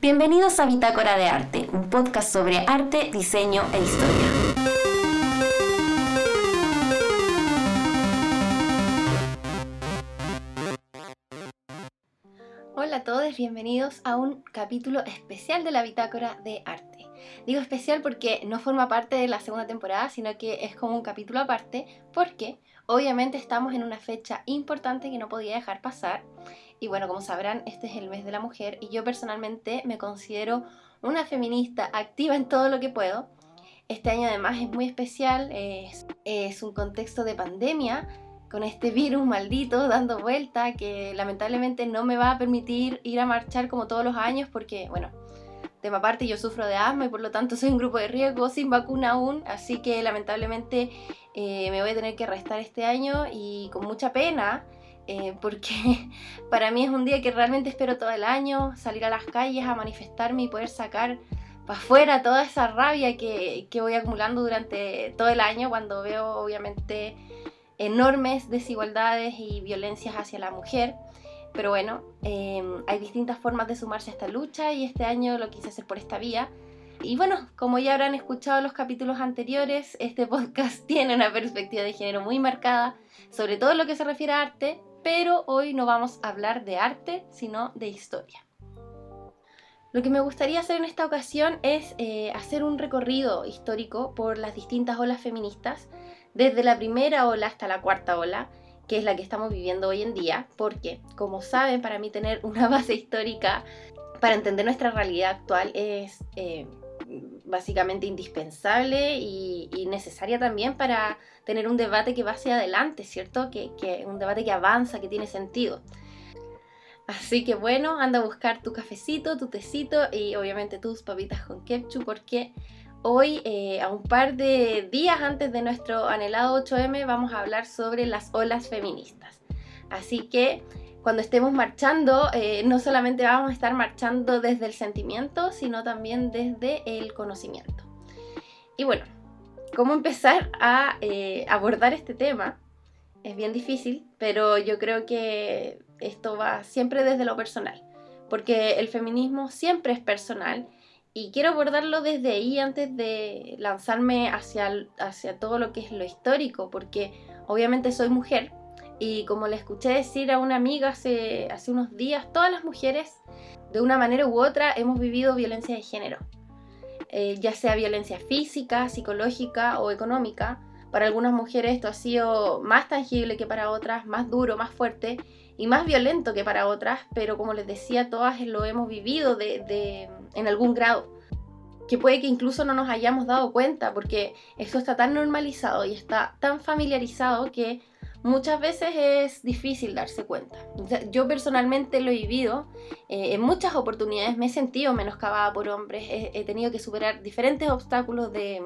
Bienvenidos a Bitácora de Arte, un podcast sobre arte, diseño e historia. Hola a todos, bienvenidos a un capítulo especial de la Bitácora de Arte. Digo especial porque no forma parte de la segunda temporada, sino que es como un capítulo aparte, porque obviamente estamos en una fecha importante que no podía dejar pasar. Y bueno, como sabrán, este es el mes de la mujer y yo personalmente me considero una feminista activa en todo lo que puedo. Este año además es muy especial, es, es un contexto de pandemia con este virus maldito dando vuelta que lamentablemente no me va a permitir ir a marchar como todos los años porque, bueno, tema aparte yo sufro de asma y por lo tanto soy un grupo de riesgo sin vacuna aún, así que lamentablemente eh, me voy a tener que restar este año y con mucha pena. Eh, porque para mí es un día que realmente espero todo el año, salir a las calles a manifestarme y poder sacar para afuera toda esa rabia que, que voy acumulando durante todo el año cuando veo obviamente enormes desigualdades y violencias hacia la mujer. Pero bueno, em, hay distintas formas de sumarse a esta lucha y este año lo quise hacer por esta vía. Y bueno, como ya habrán escuchado los capítulos anteriores, este podcast tiene una perspectiva de género muy marcada, sobre todo en lo que se refiere a arte, pero hoy no vamos a hablar de arte, sino de historia. Lo que me gustaría hacer en esta ocasión es eh, hacer un recorrido histórico por las distintas olas feministas, desde la primera ola hasta la cuarta ola, que es la que estamos viviendo hoy en día, porque, como saben, para mí tener una base histórica para entender nuestra realidad actual es eh, básicamente indispensable y, necesaria también para tener un debate que va hacia adelante, ¿cierto? Que, que un debate que avanza, que tiene sentido. Así que bueno, anda a buscar tu cafecito, tu tecito y obviamente tus papitas con ketchup porque Hoy, eh, a un par de días antes de nuestro anhelado 8M, vamos a hablar sobre las olas feministas. Así que cuando estemos marchando, eh, no solamente vamos a estar marchando desde el sentimiento, sino también desde el conocimiento. Y bueno, ¿cómo empezar a eh, abordar este tema? Es bien difícil, pero yo creo que esto va siempre desde lo personal, porque el feminismo siempre es personal y quiero abordarlo desde ahí antes de lanzarme hacia, hacia todo lo que es lo histórico, porque obviamente soy mujer y como le escuché decir a una amiga hace, hace unos días, todas las mujeres de una manera u otra hemos vivido violencia de género, eh, ya sea violencia física, psicológica o económica. Para algunas mujeres esto ha sido más tangible que para otras, más duro, más fuerte y más violento que para otras, pero como les decía, todas lo hemos vivido de, en algún grado, que puede que incluso no nos hayamos dado cuenta, porque esto está tan normalizado y está tan familiarizado que muchas veces es difícil darse cuenta. Yo personalmente lo he vivido, eh, en muchas oportunidades me he sentido menoscabada por hombres, he, tenido que superar diferentes obstáculos de,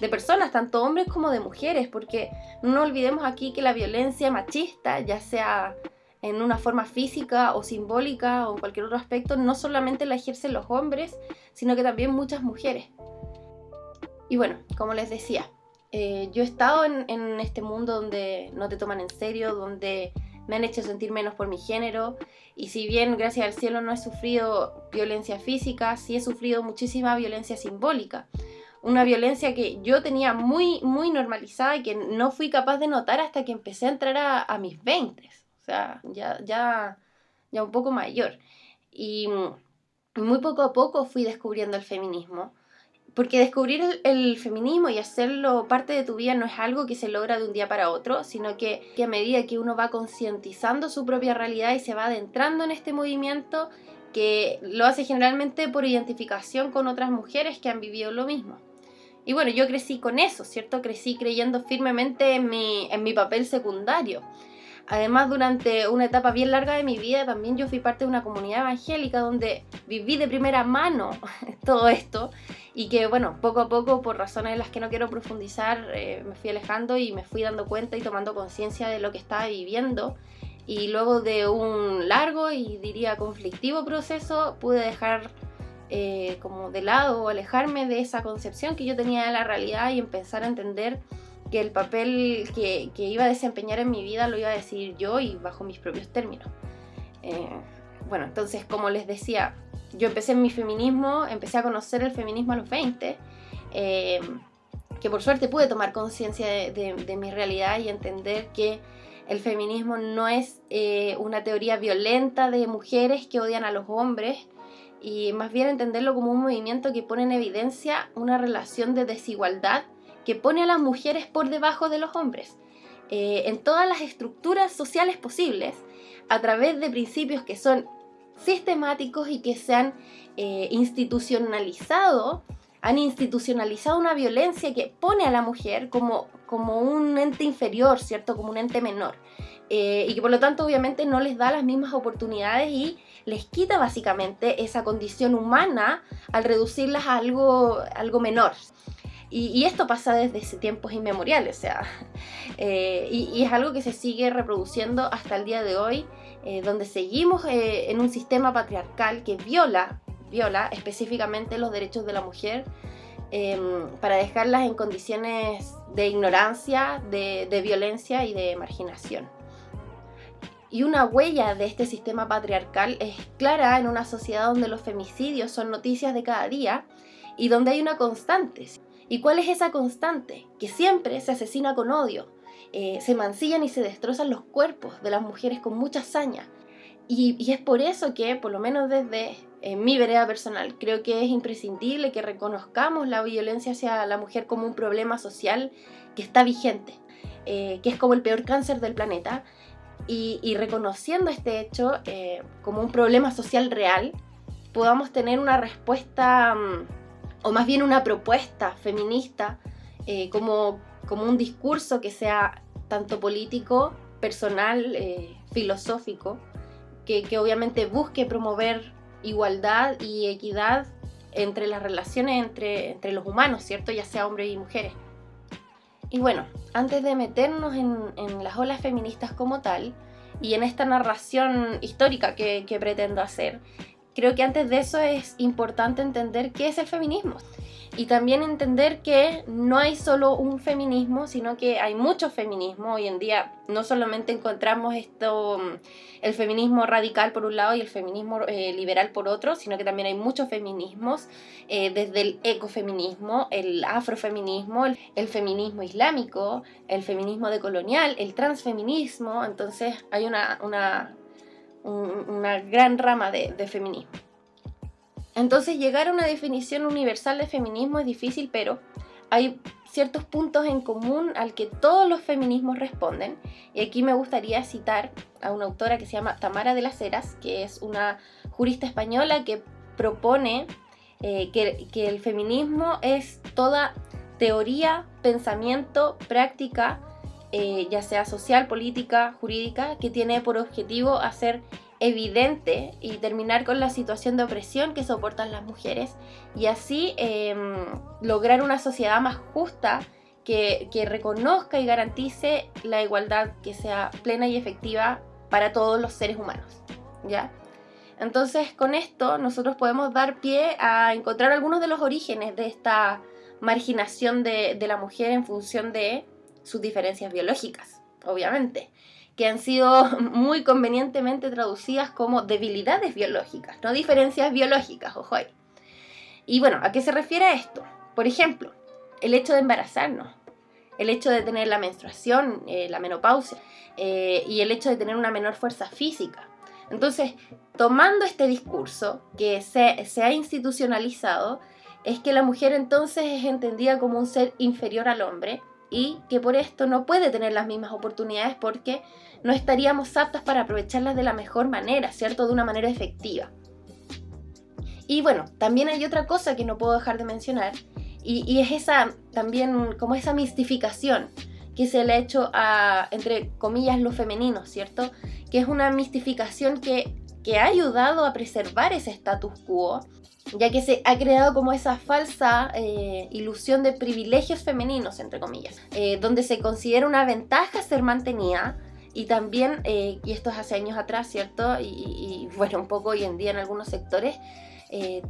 de personas, tanto hombres como de mujeres, porque no olvidemos aquí que la violencia machista, ya sea en una forma física o simbólica o en cualquier otro aspecto, no solamente la ejercen los hombres, sino que también muchas mujeres. Y bueno, como les decía, eh, yo he estado en, este mundo donde no te toman en serio, donde me han hecho sentir menos por mi género, y si bien gracias al cielo no he sufrido violencia física, sí he sufrido muchísima violencia simbólica. Una violencia que yo tenía muy, muy normalizada y que no fui capaz de notar hasta que empecé a entrar a, a mis 20 o sea, ya, ya, ya un poco mayor. Y muy poco a poco fui descubriendo el feminismo. Porque descubrir el, feminismo y hacerlo parte de tu vida no es algo que se logra de un día para otro, sino que, que a medida que uno va concientizando su propia realidad y se va adentrando en este movimiento, que lo hace generalmente por identificación con otras mujeres que han vivido lo mismo. Y bueno, yo crecí con eso, ¿cierto? Crecí creyendo firmemente en mi, en mi papel secundario. Además, durante una etapa bien larga de mi vida, también yo fui parte de una comunidad evangélica donde viví de primera mano todo esto y que, bueno, poco a poco, por razones en las que no quiero profundizar, eh, me fui alejando y me fui dando cuenta y tomando conciencia de lo que estaba viviendo. Y luego de un largo y diría conflictivo proceso, pude dejar eh, como de lado o alejarme de esa concepción que yo tenía de la realidad y empezar a entender que el papel que, iba a desempeñar en mi vida lo iba a decidir yo y bajo mis propios términos. Eh, bueno, entonces, como les decía, yo empecé mi feminismo, empecé a conocer el feminismo a los 20, eh, que por suerte pude tomar conciencia de, mi realidad y entender que el feminismo no es eh, una teoría violenta de mujeres que odian a los hombres, y más bien entenderlo como un movimiento que pone en evidencia una relación de desigualdad que pone a las mujeres por debajo de los hombres, eh, en todas las estructuras sociales posibles, a través de principios que son sistemáticos y que se han eh, institucionalizado, han institucionalizado una violencia que pone a la mujer como, como un ente inferior, ¿cierto? Como un ente menor. Eh, y que por lo tanto obviamente no les da las mismas oportunidades y les quita básicamente esa condición humana al reducirlas a algo, algo menor. Y, esto pasa desde tiempos inmemoriales, o sea, eh, y, es algo que se sigue reproduciendo hasta el día de hoy, eh, donde seguimos eh, en un sistema patriarcal que viola, viola específicamente los derechos de la mujer em, para dejarlas en condiciones de ignorancia, de, de violencia y de marginación. Y una huella de este sistema patriarcal es clara en una sociedad donde los femicidios son noticias de cada día y donde hay una constante. ¿Y cuál es esa constante? Que siempre se asesina con odio, eh, se mancillan y se destrozan los cuerpos de las mujeres con mucha hazaña. Y, es por eso que, por lo menos desde mi vereda personal, creo que es imprescindible que reconozcamos la violencia hacia la mujer como un problema social que está vigente, eh, que es como el peor cáncer del planeta. Y, reconociendo este hecho eh, como un problema social real, podamos tener una respuesta... Mm, o más bien una propuesta feminista, eh, como, como un discurso que sea tanto político, personal, eh, filosófico, que, que, obviamente busque promover igualdad y equidad entre las relaciones entre, entre los humanos, ¿cierto? Ya sea hombres y mujeres. Y bueno, antes de meternos en, en las olas feministas como tal, y en esta narración histórica que, que pretendo hacer, creo que antes de eso es importante entender qué es el feminismo. Y también entender que no hay solo un feminismo, sino que hay mucho feminismo. Hoy en día no solamente encontramos esto, mm, el feminismo radical por un lado y el feminismo eh, liberal por otro, sino que también hay muchos feminismos, eh, desde el ecofeminismo, el afrofeminismo, el, feminismo islámico, el feminismo decolonial, el transfeminismo. Entonces hay una, una una gran rama de, feminismo. Entonces llegar a una definición universal de feminismo es difícil, pero hay ciertos puntos en común al que todos los feminismos responden. Y aquí me gustaría citar a una autora que se llama Tamara de las Heras, que es una jurista española que propone eh, que, el feminismo es toda teoría, pensamiento, práctica, eh, ya sea social, política, jurídica, que tiene por objetivo hacer evidente y terminar con la situación de opresión que soportan las mujeres y así em, lograr una sociedad más justa que, reconozca y garantice la igualdad que sea plena y efectiva para todos los seres humanos. ¿ya? Entonces con esto nosotros podemos dar pie a encontrar algunos de los orígenes de esta marginación de la mujer en función de sus diferencias biológicas, obviamente, que han sido muy convenientemente traducidas como debilidades biológicas, no diferencias biológicas, ojo ahí. Y bueno, ¿a qué se refiere esto? Por ejemplo, el hecho de embarazarnos, el hecho de tener la menstruación, eh, la menopausia, eh, y el hecho de tener una menor fuerza física. Entonces, tomando este discurso que se, se ha institucionalizado, es que la mujer entonces es entendida como un ser inferior al hombre y que por esto no puede tener las mismas oportunidades porque no estaríamos aptas para aprovecharlas de la mejor manera, ¿cierto? De una manera efectiva. Y bueno, también hay otra cosa que no puedo dejar de mencionar y, es esa también como esa mistificación que se le ha hecho a, entre comillas, lo femenino, ¿cierto? Que es una mistificación que, que ha ayudado a preservar ese status quo ya que se ha creado como esa falsa eh, ilusión de privilegios femeninos, entre comillas, eh, donde se considera una ventaja ser mantenida y también, eh, y esto es hace años atrás, ¿cierto? Y, bueno, un poco hoy en día en algunos sectores,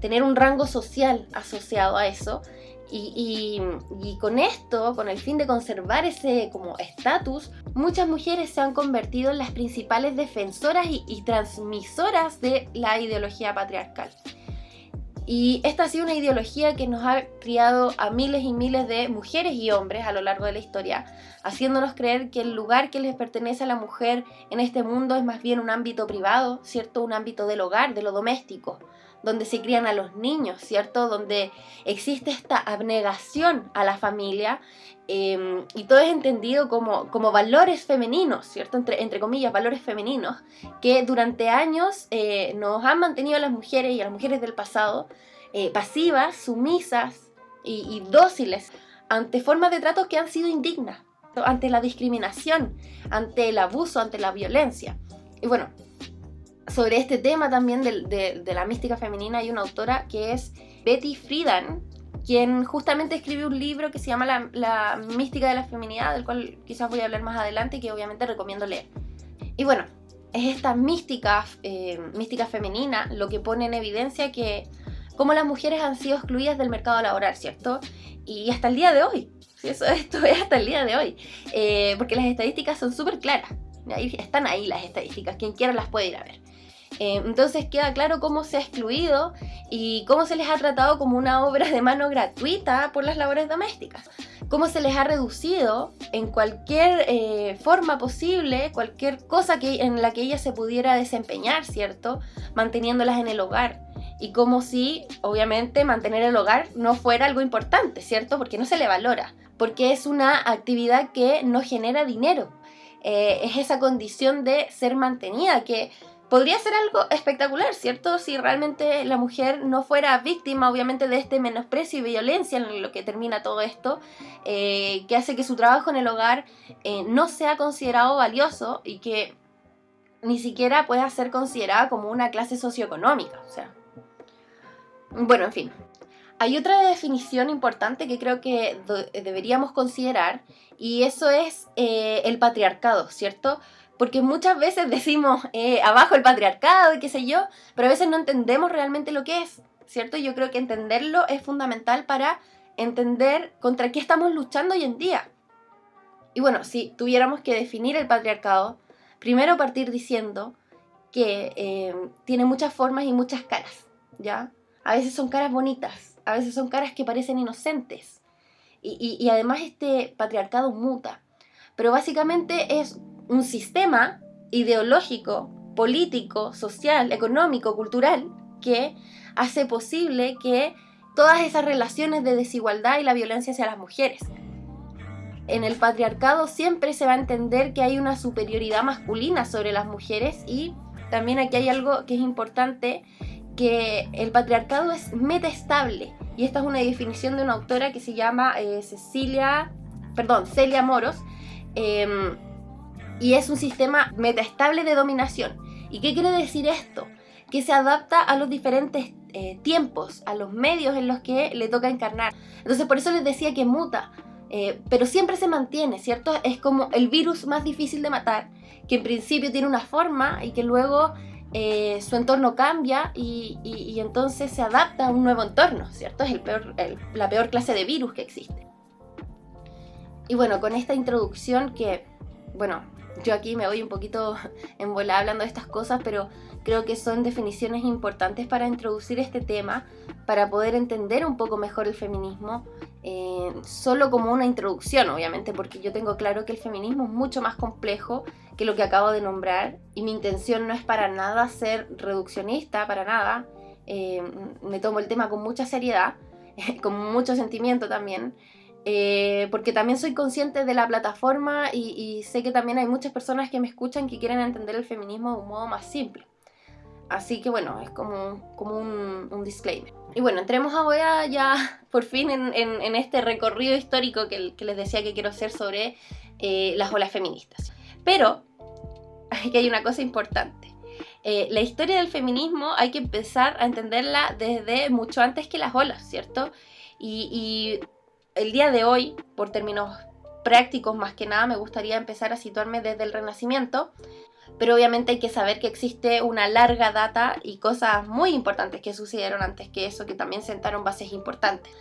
tener un rango social asociado a eso. Y, y, con esto, con el fin de conservar ese como estatus, muchas mujeres se han convertido en las principales defensoras y transmisoras de la ideología patriarcal. Y esta ha sido una ideología que nos ha criado a miles y miles de mujeres y hombres a lo largo de la historia, haciéndonos creer que el lugar que les pertenece a la mujer en este mundo es más bien un ámbito privado, ¿cierto? Un ámbito del hogar, de lo doméstico donde se crían a los niños, ¿cierto? Donde existe esta abnegación a la familia em, y todo es entendido como, como valores femeninos, ¿cierto? Entre, comillas, valores femeninos, que durante años eh, nos han mantenido a las mujeres y a las mujeres del pasado eh, pasivas, sumisas y, y dóciles ante formas de tratos que han sido indignas, ante la discriminación, ante el abuso, ante la violencia. Y bueno, sobre este tema también de, la mística femenina hay una autora que es Betty Friedan, quien justamente escribe un libro que se llama la, mística de la feminidad, del cual quizás voy a hablar más adelante y que obviamente recomiendo leer. Y bueno, es esta mística, eh, mística femenina lo que pone en evidencia que cómo las mujeres han sido excluidas del mercado laboral, ¿cierto? Y hasta el día de hoy, eso, esto es hasta el día de hoy, eh, porque las estadísticas son súper claras, están ahí las estadísticas, quien quiera las puede ir a ver. Eh, entonces queda claro cómo se ha excluido y cómo se les ha tratado como una obra de mano gratuita por las labores domésticas. Cómo se les ha reducido en cualquier eh, forma posible, cualquier cosa que, en la que ella se pudiera desempeñar, ¿cierto? Manteniéndolas en el hogar. Y como si, obviamente, mantener el hogar no fuera algo importante, ¿cierto? Porque no se le valora. Porque es una actividad que no genera dinero. Eh, es esa condición de ser mantenida que podría ser algo espectacular, ¿cierto? Si realmente la mujer no fuera víctima, obviamente, de este menosprecio y violencia en lo que termina todo esto, eh, que hace que su trabajo en el hogar eh, no sea considerado valioso y que ni siquiera pueda ser considerada como una clase socioeconómica, o sea. Bueno, en fin. Hay otra definición importante que creo que deberíamos considerar y eso es eh, el patriarcado, ¿cierto? Porque muchas veces decimos eh, abajo el patriarcado y qué sé yo, pero a veces no entendemos realmente lo que es, ¿cierto? Yo creo que entenderlo es fundamental para entender contra qué estamos luchando hoy en día. Y bueno, si tuviéramos que definir el patriarcado, primero partir diciendo que eh, tiene muchas formas y muchas caras, ¿ya? A veces son caras bonitas, a veces son caras que parecen inocentes. y además este patriarcado muta. Pero básicamente es un sistema ideológico, político, social, económico, cultural, que hace posible que todas esas relaciones de desigualdad y la violencia hacia las mujeres. En el patriarcado siempre se va a entender que hay una superioridad masculina sobre las mujeres y también aquí hay algo que es importante, que el patriarcado es metaestable y esta es una definición de una autora que se llama eh, Cecilia, perdón, Celia Moros, em, y es un sistema metaestable de dominación. ¿Y qué quiere decir esto? Que se adapta a los diferentes eh, tiempos, a los medios en los que le toca encarnar. Entonces por eso les decía que muta, eh, pero siempre se mantiene, ¿cierto? Es como el virus más difícil de matar, que en principio tiene una forma y que luego eh, su entorno cambia y, entonces se adapta a un nuevo entorno, ¿cierto? Es el peor, la peor clase de virus que existe. Y bueno, con esta introducción que, bueno, yo aquí me voy un poquito en bola hablando de estas cosas, pero creo que son definiciones importantes para introducir este tema, para poder entender un poco mejor el feminismo, eh, solo como una introducción, obviamente, porque yo tengo claro que el feminismo es mucho más complejo que lo que acabo de nombrar y mi intención no es para nada ser reduccionista, para nada. Eh, me tomo el tema con mucha seriedad, con mucho sentimiento también. Eh, porque también soy consciente de la plataforma y, sé que también hay muchas personas que me escuchan que quieren entender el feminismo de un modo más simple. Así que bueno, es como, como un, disclaimer. Y bueno, entremos ahora ya por fin en, este recorrido histórico que, les decía que quiero hacer sobre eh, las olas feministas. Pero, aquí hay una cosa importante. Eh, la historia del feminismo hay que empezar a entenderla desde mucho antes que las olas, ¿cierto? y el día de hoy, por términos prácticos más que nada, me gustaría empezar a situarme desde el Renacimiento, pero obviamente hay que saber que existe una larga data y cosas muy importantes que sucedieron antes que eso, que también sentaron bases importantes.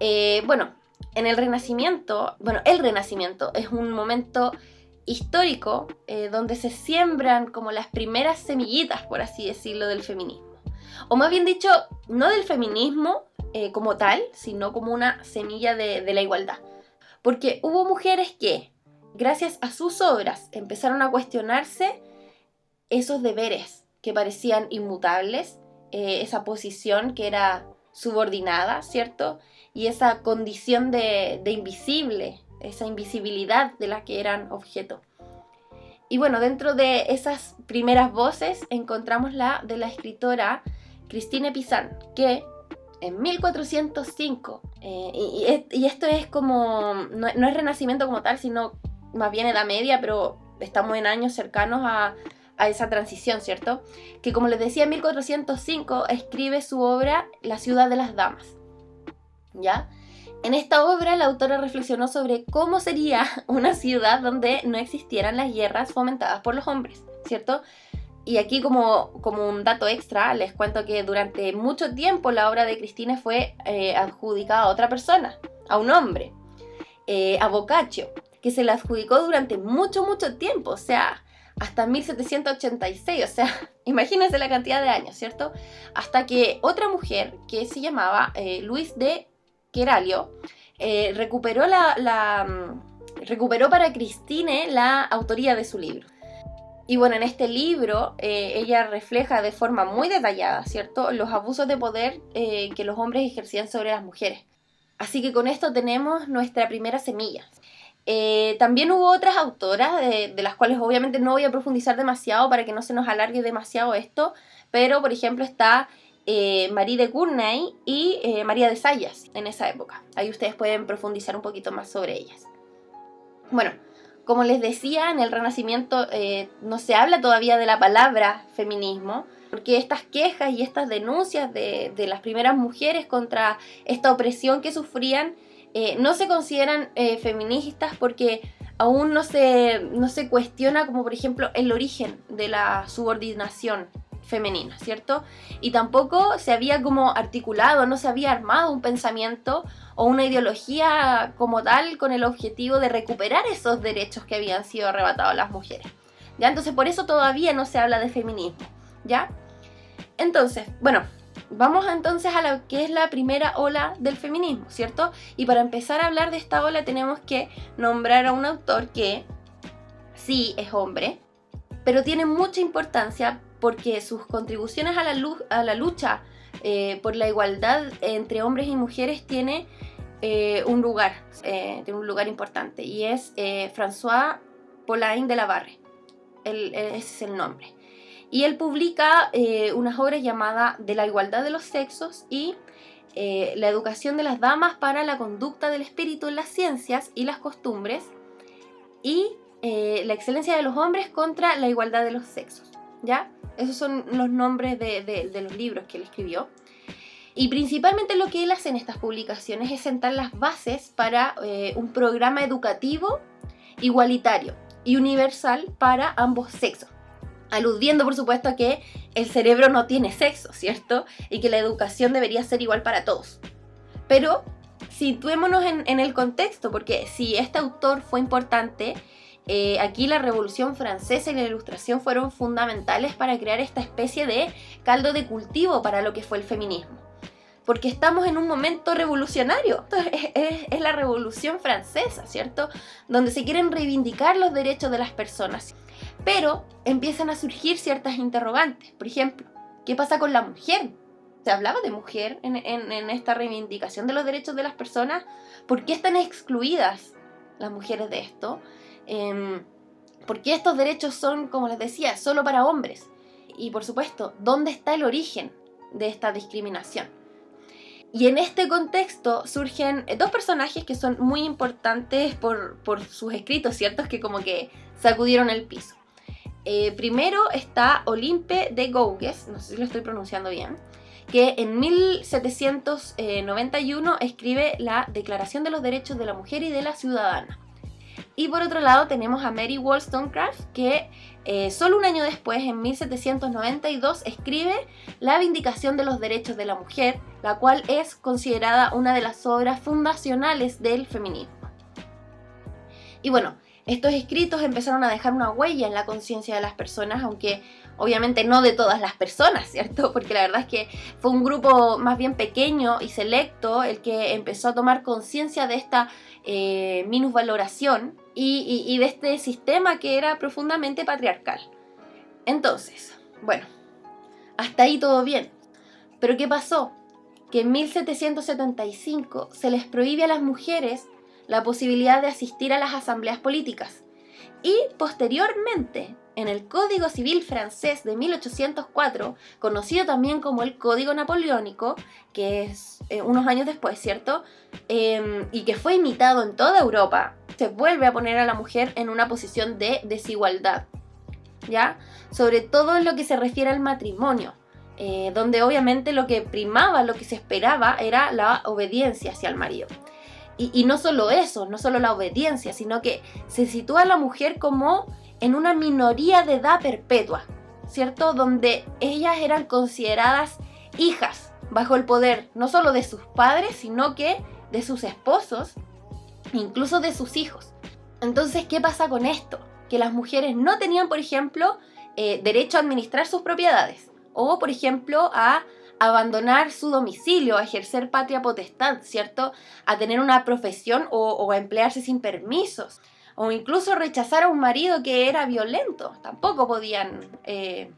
Eh, bueno, en el Renacimiento, bueno, el Renacimiento es un momento histórico eh, donde se siembran como las primeras semillitas, por así decirlo, del feminismo. o más bien dicho, no del feminismo eh, como tal, sino como una semilla de, la igualdad. Porque hubo mujeres que, gracias a sus obras, empezaron a cuestionarse esos deberes que parecían inmutables, eh, esa posición que era subordinada, ¿cierto? Y esa condición de, de invisible, esa invisibilidad de la que eran objeto. Y bueno, dentro de esas primeras voces encontramos la de la escritora Christine Pizan, que en 1405, eh, y, esto es como, no, es renacimiento como tal, sino más bien edad media, pero estamos en años cercanos a, a esa transición, ¿cierto? Que como les decía, en 1405 escribe su obra La ciudad de las damas, ¿ya? En esta obra, la autora reflexionó sobre cómo sería una ciudad donde no existieran las guerras fomentadas por los hombres, ¿cierto? Y aquí como, como un dato extra, les cuento que durante mucho tiempo la obra de Cristina fue eh, adjudicada a otra persona, a un hombre, eh, a Boccaccio, que se la adjudicó durante mucho, mucho tiempo, o sea, hasta 1786, o sea, imagínense la cantidad de años, ¿cierto? Hasta que otra mujer que se llamaba eh, Luis de Queralio, recuperó, la, mm, recuperó para Cristine la autoría de su libro. Y bueno, en este libro eh, ella refleja de forma muy detallada, ¿cierto?, los abusos de poder eh, que los hombres ejercían sobre las mujeres. Así que con esto tenemos nuestra primera semilla. también hubo otras autoras, de, las cuales obviamente no voy a profundizar demasiado para que no se nos alargue demasiado esto, pero por ejemplo está eh, Marie de Gournay y eh, María de Sayas en esa época. Ahí ustedes pueden profundizar un poquito más sobre ellas. Bueno, como les decía, en el Renacimiento eh, no se habla todavía de la palabra feminismo, porque estas quejas y estas denuncias de, las primeras mujeres contra esta opresión que sufrían no se consideran feministas porque aún no se, no se cuestiona como por ejemplo el origen de la subordinación femenina, ¿cierto? Y tampoco se había como articulado, no se había armado un pensamiento o una ideología como tal con el objetivo de recuperar esos derechos que habían sido arrebatados a las mujeres. ¿Ya? Entonces por eso todavía no se habla de feminismo, ¿ya? Entonces, bueno, vamos entonces a lo que es la primera ola del feminismo, ¿cierto? Y para empezar a hablar de esta ola tenemos que nombrar a un autor que sí es hombre, pero tiene mucha importancia porque sus contribuciones a la, lucha eh, por la igualdad entre hombres y mujeres tiene eh, un lugar, eh, un lugar importante y es François Paulin de la Barre, ese es el nombre. Y él publica unas obras llamadas De la igualdad de los sexos y La educación de las damas para la conducta del espíritu en las ciencias y las costumbres y La excelencia de los hombres contra la igualdad de los sexos. ¿Ya? Esos son los nombres de, los libros que él escribió. Y principalmente lo que él hace en estas publicaciones es sentar las bases para eh, un programa educativo igualitario y universal para ambos sexos. Aludiendo, por supuesto, a que el cerebro no tiene sexo, ¿cierto? Y que la educación debería ser igual para todos. Pero situémonos en el contexto, porque si este autor fue importante, eh, aquí la Revolución Francesa y la Ilustración fueron fundamentales para crear esta especie de caldo de cultivo para lo que fue el feminismo. Porque estamos en un momento revolucionario. Es, es la Revolución Francesa, ¿cierto? Donde se quieren reivindicar los derechos de las personas. Pero empiezan a surgir ciertas interrogantes. Por ejemplo, ¿qué pasa con la mujer? se hablaba de mujer en, en, esta reivindicación de los derechos de las personas. ¿Por qué están excluidas las mujeres de esto? Em, porque estos derechos son, como les decía, solo para hombres. Y por supuesto, ¿dónde está el origen de esta discriminación? Y en este contexto surgen dos personajes que son muy importantes por, sus escritos, ¿ciertos? Que como que sacudieron el piso. Eh, primero está Olimpe de Gouges, no sé si lo estoy pronunciando bien, que en 1791 escribe la Declaración de los Derechos de la Mujer y de la Ciudadana. Y por otro lado tenemos a Mary Wollstonecraft que eh, solo un año después, en 1792, escribe La Vindicación de los Derechos de la Mujer, la cual es considerada una de las obras fundacionales del feminismo. Y bueno, estos escritos empezaron a dejar una huella en la conciencia de las personas, aunque obviamente no de todas las personas, ¿cierto? Porque la verdad es que fue un grupo más bien pequeño y selecto el que empezó a tomar conciencia de esta eh, minusvaloración y, y de este sistema que era profundamente patriarcal. Entonces, bueno, hasta ahí todo bien. Pero ¿qué pasó? Que en 1775 se les prohíbe a las mujeres la posibilidad de asistir a las asambleas políticas. Y posteriormente, en el Código Civil francés de 1804, conocido también como el Código Napoleónico, que es eh, unos años después, ¿cierto? Em, y que fue imitado en toda Europa, se vuelve a poner a la mujer en una posición de desigualdad, ¿ya? Sobre todo en lo que se refiere al matrimonio. Eh, donde obviamente lo que primaba, lo que se esperaba era la obediencia hacia el marido. Y, no solo eso, no solo la obediencia, sino que se sitúa a la mujer como en una minoría de edad perpetua, ¿cierto? Donde ellas eran consideradas hijas bajo el poder no solo de sus padres, sino que de sus esposos, incluso de sus hijos. Entonces, ¿qué pasa con esto? Que las mujeres no tenían, por ejemplo, eh, derecho a administrar sus propiedades o, por ejemplo, a abandonar su domicilio, a ejercer patria potestad, ¿cierto? A tener una profesión o, a emplearse sin permisos, o incluso rechazar a un marido que era violento. Tampoco podían eh,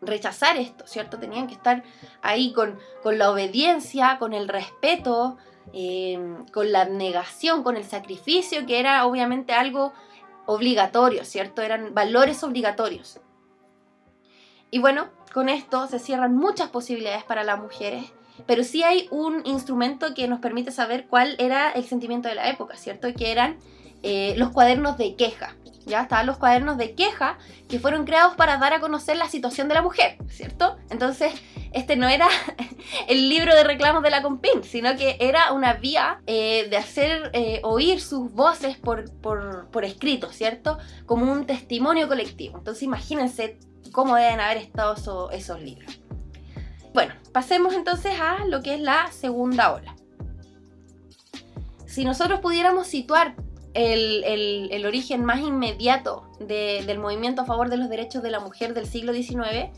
rechazar esto, ¿cierto? Tenían que estar ahí con, la obediencia, con el respeto, eh, con la abnegación, con el sacrificio, que era obviamente algo obligatorio, ¿cierto? Eran valores obligatorios. Y bueno, con esto se cierran muchas posibilidades para las mujeres, pero sí hay un instrumento que nos permite saber cuál era el sentimiento de la época, ¿cierto? Que eran eh, los cuadernos de queja. Ya estaban los cuadernos de queja que fueron creados para dar a conocer la situación de la mujer, ¿cierto? Entonces, este no era el libro de reclamos de la Compin, sino que era una vía eh, de hacer eh, oír sus voces por, escrito, ¿cierto? Como un testimonio colectivo. Entonces, imagínense cómo deben haber estado esos libros. Bueno, pasemos entonces a lo que es la segunda ola. Si nosotros pudiéramos situar el, origen más inmediato del movimiento a favor de los derechos de la mujer del siglo XIX,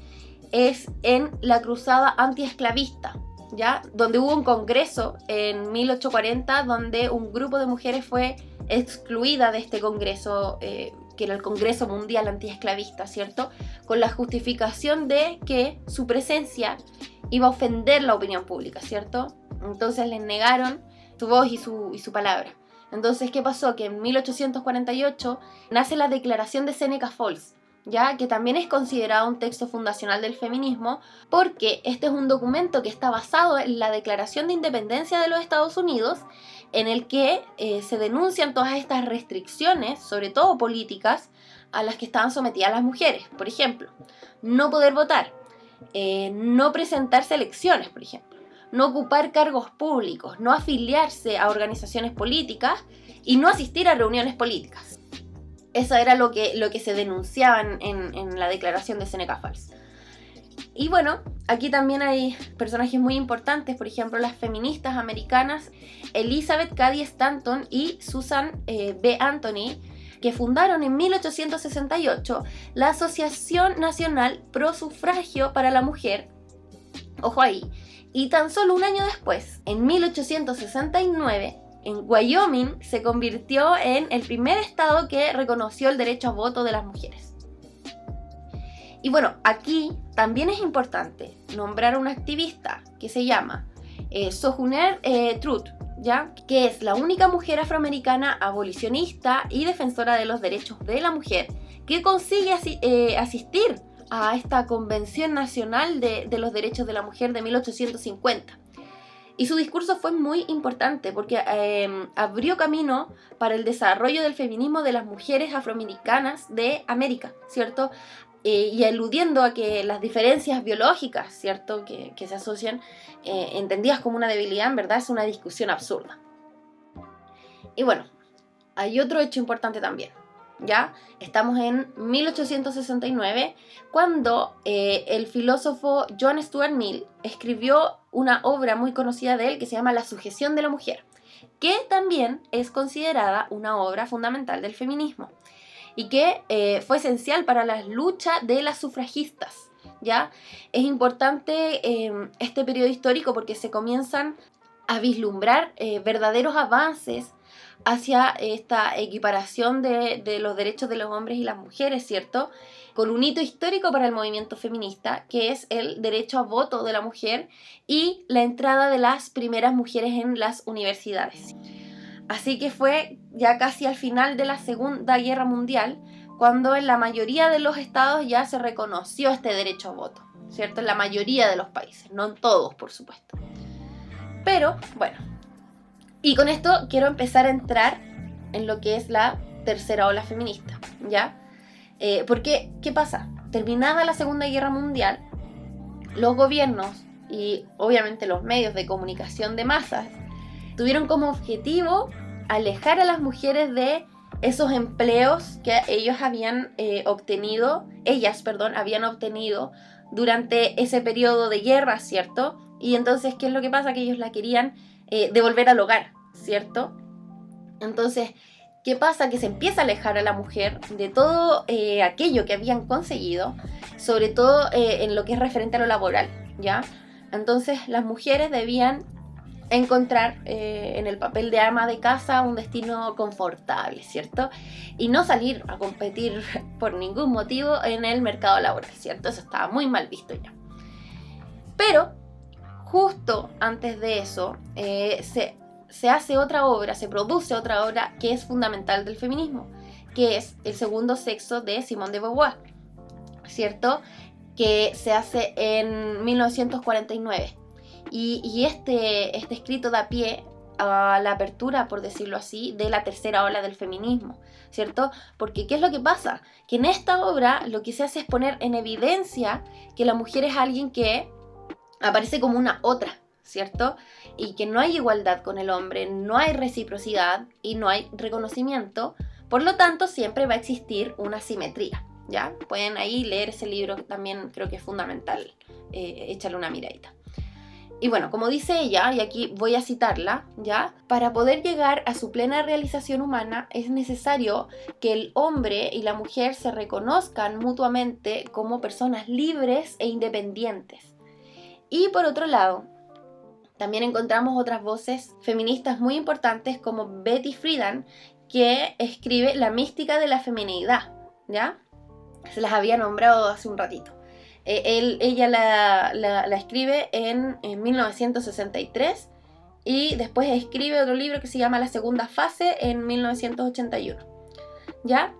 es en la cruzada antiesclavista, ¿ya? Donde hubo un congreso en 1840 donde un grupo de mujeres fue excluida de este congreso eh, que era el Congreso Mundial Antiesclavista, ¿cierto? Con la justificación de que su presencia iba a ofender la opinión pública, ¿cierto? Entonces les negaron su voz y su, y su palabra. Entonces, ¿qué pasó? Que en 1848 nace la Declaración de Seneca Falls, ya que también es considerado un texto fundacional del feminismo, porque este es un documento que está basado en la Declaración de Independencia de los Estados Unidos en el que eh, se denuncian todas estas restricciones, sobre todo políticas, a las que estaban sometidas las mujeres. Por ejemplo, no poder votar, eh, no presentarse a elecciones, por ejemplo, no ocupar cargos públicos, no afiliarse a organizaciones políticas y no asistir a reuniones políticas. Eso era lo que, lo que se denunciaba en, en la declaración de Seneca Falls. Y bueno, aquí también hay personajes muy importantes, por ejemplo, las feministas americanas Elizabeth Cady Stanton y Susan eh, B. Anthony, que fundaron en 1868 la Asociación Nacional Pro Sufragio para la Mujer. Ojo ahí. Y tan solo un año después, en 1869, en Wyoming se convirtió en el primer estado que reconoció el derecho a voto de las mujeres. Y bueno, aquí también es importante nombrar a una activista que se llama eh, Sojuner eh, Truth, ¿ya? que es la única mujer afroamericana abolicionista y defensora de los derechos de la mujer que consigue eh, asistir a esta Convención Nacional de, los Derechos de la Mujer de 1850. Y su discurso fue muy importante porque em, abrió camino para el desarrollo del feminismo de las mujeres afroamericanas de América, ¿cierto? Eh, y aludiendo a que las diferencias biológicas, ¿cierto?, que, se asocian, eh, entendidas como una debilidad, en verdad es una discusión absurda. Y bueno, hay otro hecho importante también. ¿Ya? Estamos en 1869, cuando eh, el filósofo John Stuart Mill escribió una obra muy conocida de él que se llama La sujeción de la mujer, que también es considerada una obra fundamental del feminismo. y que eh, fue esencial para la lucha de las sufragistas. ¿ya? Es importante eh, este periodo histórico porque se comienzan a vislumbrar eh, verdaderos avances hacia esta equiparación de, los derechos de los hombres y las mujeres, ¿cierto? Con un hito histórico para el movimiento feminista, que es el derecho a voto de la mujer y la entrada de las primeras mujeres en las universidades. Así que fue ya casi al final de la Segunda Guerra Mundial cuando en la mayoría de los estados ya se reconoció este derecho a voto, ¿cierto? En la mayoría de los países, no en todos, por supuesto. Pero, bueno, y con esto quiero empezar a entrar en lo que es la tercera ola feminista, ¿ya? Eh, porque, ¿qué pasa? Terminada la Segunda Guerra Mundial, los gobiernos y obviamente los medios de comunicación de masas tuvieron como objetivo alejar a las mujeres de esos empleos que ellos habían eh, obtenido, ellas, perdón, habían obtenido durante ese periodo de guerra, ¿cierto? Y entonces, ¿qué es lo que pasa? Que ellos la querían eh, devolver al hogar, ¿cierto? Entonces, ¿qué pasa? Que se empieza a alejar a la mujer de todo eh, aquello que habían conseguido, sobre todo en lo que es referente a lo laboral, ¿ya? Entonces, las mujeres debían encontrar eh, en el papel de ama de casa un destino confortable, ¿cierto? Y no salir a competir por ningún motivo en el mercado laboral, ¿cierto? Eso estaba muy mal visto ya. Pero justo antes de eso eh, se, se hace otra obra, se produce otra obra que es fundamental del feminismo, que es El segundo sexo de Simone de Beauvoir, ¿cierto? Que se hace en 1949 y, este, este escrito da pie a la apertura, por decirlo así, de la tercera ola del feminismo, ¿cierto? Porque ¿qué es lo que pasa? Que en esta obra lo que se hace es poner en evidencia que la mujer es alguien que aparece como una otra, ¿cierto? Y que no hay igualdad con el hombre, no hay reciprocidad y no hay reconocimiento, por lo tanto siempre va a existir una simetría, ¿ya? Pueden ahí leer ese libro también creo que es fundamental, eh, échale una miradita. Y bueno, como dice ella, y aquí voy a citarla, ¿ya? Para poder llegar a su plena realización humana es necesario que el hombre y la mujer se reconozcan mutuamente como personas libres e independientes. Y por otro lado, también encontramos otras voces feministas muy importantes como Betty Friedan, que escribe La mística de la feminidad, ¿ya? Se las había nombrado hace un ratito. Eh, ella la, escribe en, 1963 y después escribe otro libro que se llama La segunda fase en 1981. ¿Ya?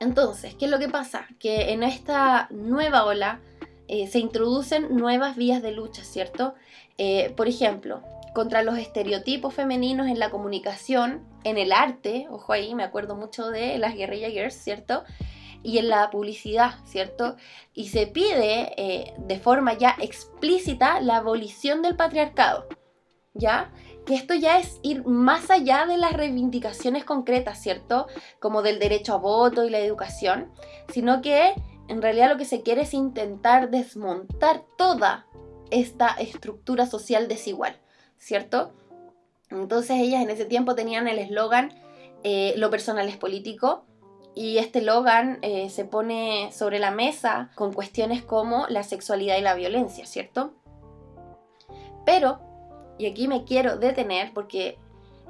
Entonces, ¿qué es lo que pasa? Que en esta nueva ola eh, se introducen nuevas vías de lucha, ¿cierto? Eh, por ejemplo, contra los estereotipos femeninos en la comunicación, en el arte, ojo ahí, me acuerdo mucho de las Guerrilla Girls, ¿cierto? y en la publicidad, ¿cierto? Y se pide eh, de forma ya explícita la abolición del patriarcado, ¿ya? Que esto ya es ir más allá de las reivindicaciones concretas, ¿cierto? Como del derecho a voto y la educación, sino que en realidad lo que se quiere es intentar desmontar toda esta estructura social desigual, ¿cierto? Entonces ellas en ese tiempo tenían el eslogan eh, lo personal es político, y este Logan eh, se pone sobre la mesa con cuestiones como la sexualidad y la violencia, ¿cierto? Pero, y aquí me quiero detener porque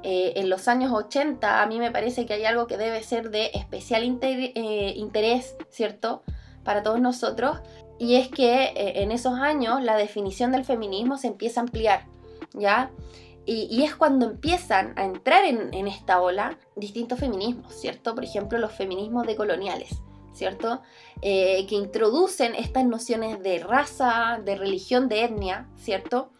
eh, en los años 80 a mí me parece que hay algo que debe ser de especial interés, ¿cierto? Para todos nosotros. Y es que en esos años la definición del feminismo se empieza a ampliar, ¿ya? Y, es cuando empiezan a entrar en, esta ola distintos feminismos, ¿cierto? Por ejemplo, los feminismos decoloniales, ¿cierto? Eh, que introducen estas nociones de raza, de religión, de etnia, ¿cierto?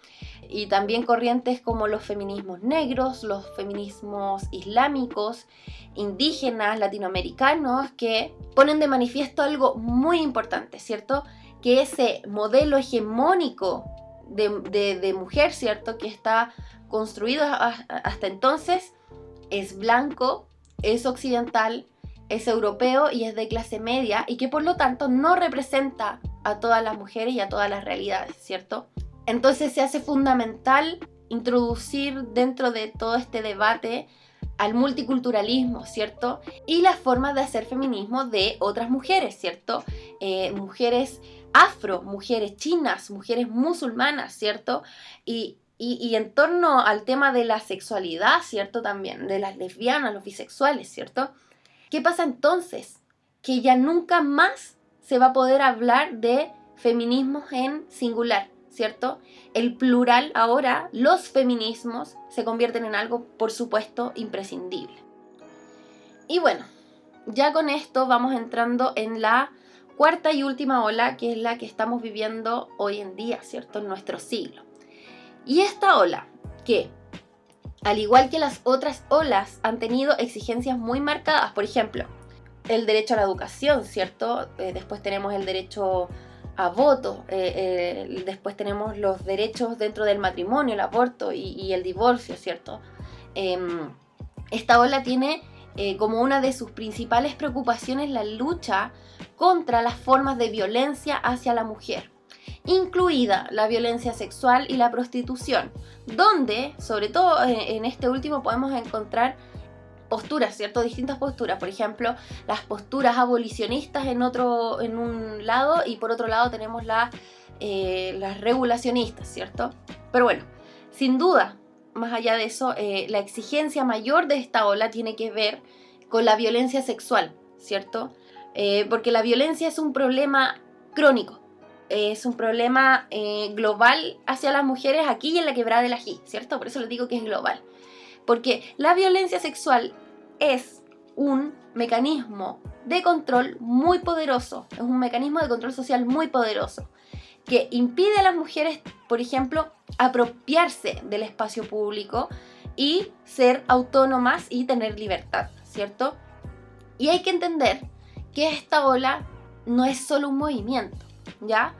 Y también corrientes como los feminismos negros, los feminismos islámicos, indígenas, latinoamericanos, que ponen de manifiesto algo muy importante, ¿cierto? Que ese modelo hegemónico de, de mujer, ¿cierto? Que está construido hasta entonces es blanco, es occidental, es europeo y es de clase media y que por lo tanto no representa a todas las mujeres y a todas las realidades, ¿cierto? Entonces se hace fundamental introducir dentro de todo este debate al multiculturalismo, ¿cierto? Y las formas de hacer feminismo de otras mujeres, ¿cierto? Eh, mujeres afro, mujeres chinas, mujeres musulmanas, ¿cierto? Y, y, en torno al tema de la sexualidad, ¿cierto? También, de las lesbianas, los bisexuales, ¿cierto? ¿Qué pasa entonces? Que ya nunca más se va a poder hablar de feminismos en singular, ¿cierto? El plural ahora, los feminismos, se convierten en algo, por supuesto, imprescindible. Y bueno, ya con esto vamos entrando en la cuarta y última ola, que es la que estamos viviendo hoy en día, ¿cierto? En nuestro siglo. Y esta ola, que al igual que las otras olas, han tenido exigencias muy marcadas, por ejemplo, el derecho a la educación, ¿cierto? Eh, después tenemos el derecho a voto, eh, eh, después tenemos los derechos dentro del matrimonio, el aborto y, el divorcio, ¿cierto? Em, esta ola tiene como una de sus principales preocupaciones la lucha contra las formas de violencia hacia la mujer incluida la violencia sexual y la prostitución, donde, sobre todo en este último, podemos encontrar posturas, ¿cierto? Distintas posturas. Por ejemplo, las posturas abolicionistas en, otro, en un lado y por otro lado tenemos eh, las regulacionistas, ¿cierto? Pero bueno, sin duda, más allá de eso, eh, la exigencia mayor de esta ola tiene que ver con la violencia sexual, ¿cierto? Eh, porque la violencia es un problema crónico, es un problema global hacia las mujeres aquí y en la quebrada del ají, ¿cierto? Por eso les digo que es global. Porque la violencia sexual es un mecanismo de control muy poderoso, es un mecanismo de control social muy poderoso, que impide a las mujeres, por ejemplo, apropiarse del espacio público y ser autónomas y tener libertad, ¿cierto? Y hay que entender que esta ola no es solo un movimiento, ¿ya?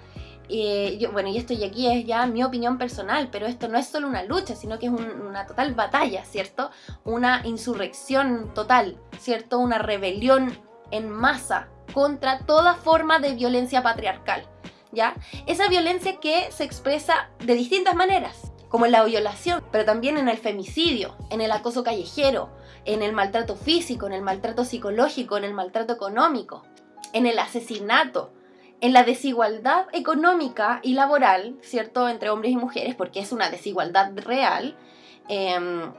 Eh, yo, bueno, y esto y aquí es ya mi opinión personal, pero esto no es solo una lucha, sino que es una total batalla, ¿cierto? Una insurrección total, ¿cierto? Una rebelión en masa contra toda forma de violencia patriarcal, ¿ya? Esa violencia que se expresa de distintas maneras, como en la violación, pero también en el femicidio, en el acoso callejero, en el maltrato físico, en el maltrato psicológico, en el maltrato económico, en el asesinato, en la desigualdad económica y laboral, ¿cierto?, entre hombres y mujeres, porque es una desigualdad real, em,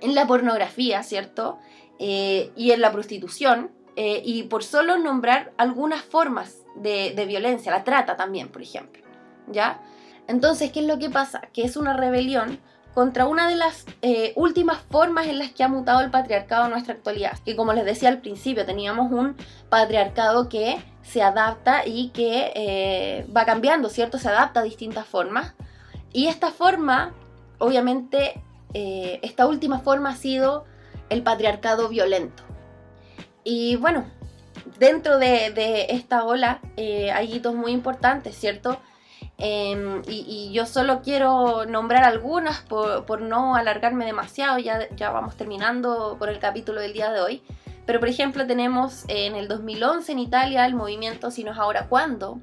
en la pornografía, ¿cierto?, eh, y en la prostitución, eh, y por solo nombrar algunas formas de, violencia, la trata también, por ejemplo, ¿ya? Entonces, ¿qué es lo que pasa? Que es una rebelión contra una de las eh, últimas formas en las que ha mutado el patriarcado en nuestra actualidad. Que como les decía al principio, teníamos un patriarcado que se adapta y que eh, va cambiando, ¿cierto? Se adapta a distintas formas. Y esta forma, obviamente, eh, esta última forma ha sido el patriarcado violento. Y bueno, dentro de, esta ola hay hitos muy importantes, ¿cierto? Em, y, yo solo quiero nombrar algunas por, no alargarme demasiado, ya, ya vamos terminando por el capítulo del día de hoy. Pero por ejemplo tenemos en el 2011 en Italia el movimiento Si no es ahora cuándo.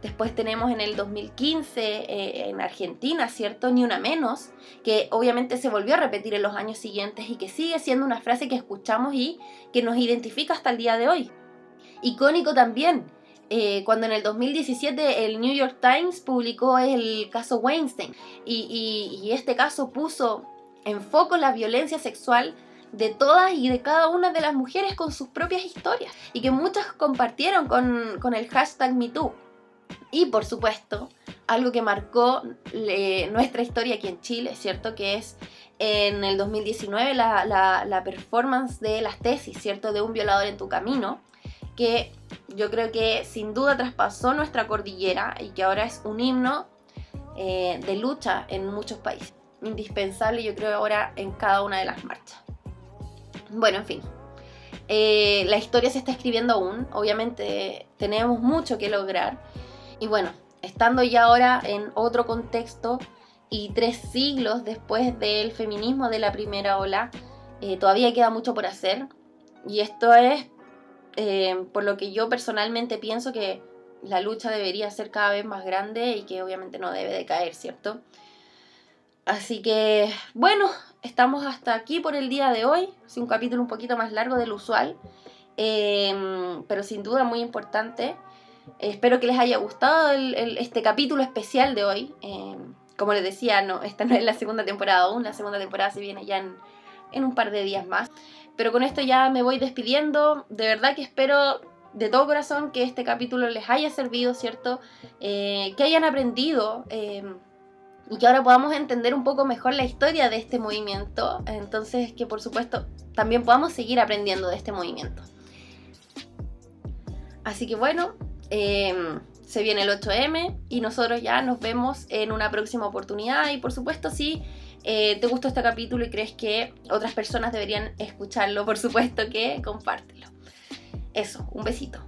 Después tenemos en el 2015 eh, en Argentina, ¿cierto? Ni una menos, que obviamente se volvió a repetir en los años siguientes y que sigue siendo una frase que escuchamos y que nos identifica hasta el día de hoy. Icónico también, eh, cuando en el 2017 el New York Times publicó el caso Weinstein y, este caso puso en foco la violencia sexual de todas y de cada una de las mujeres con sus propias historias y que muchas compartieron con, el hashtag MeToo. Y por supuesto, algo que marcó nuestra historia aquí en Chile, ¿cierto? Que es en el 2019 la, la performance de las tesis, ¿cierto? De un violador en tu camino, que yo creo que sin duda traspasó nuestra cordillera y que ahora es un himno eh, de lucha en muchos países. Indispensable yo creo ahora en cada una de las marchas. Bueno, en fin. Eh, la historia se está escribiendo aún, obviamente tenemos mucho que lograr. Y bueno, estando ya ahora en otro contexto y tres siglos después del feminismo de la primera ola, eh, todavía queda mucho por hacer. Y esto es eh, por lo que yo personalmente pienso que la lucha debería ser cada vez más grande y que obviamente no debe de caer, ¿cierto? Así que, bueno, estamos hasta aquí por el día de hoy. Es un capítulo un poquito más largo del usual, em, pero sin duda muy importante. Espero que les haya gustado este capítulo especial de hoy. Em, como les decía, no, esta no es la segunda temporada aún, la segunda temporada se viene ya en, un par de días más. Pero con esto ya me voy despidiendo. De verdad que espero de todo corazón que este capítulo les haya servido, ¿cierto? Eh, que hayan aprendido eh, y que ahora podamos entender un poco mejor la historia de este movimiento. Entonces, que por supuesto también podamos seguir aprendiendo de este movimiento. Así que bueno, eh, se viene el 8M y nosotros ya nos vemos en una próxima oportunidad. Y por supuesto, si te gustó este capítulo y crees que otras personas deberían escucharlo, por supuesto que compártelo. Eso, un besito.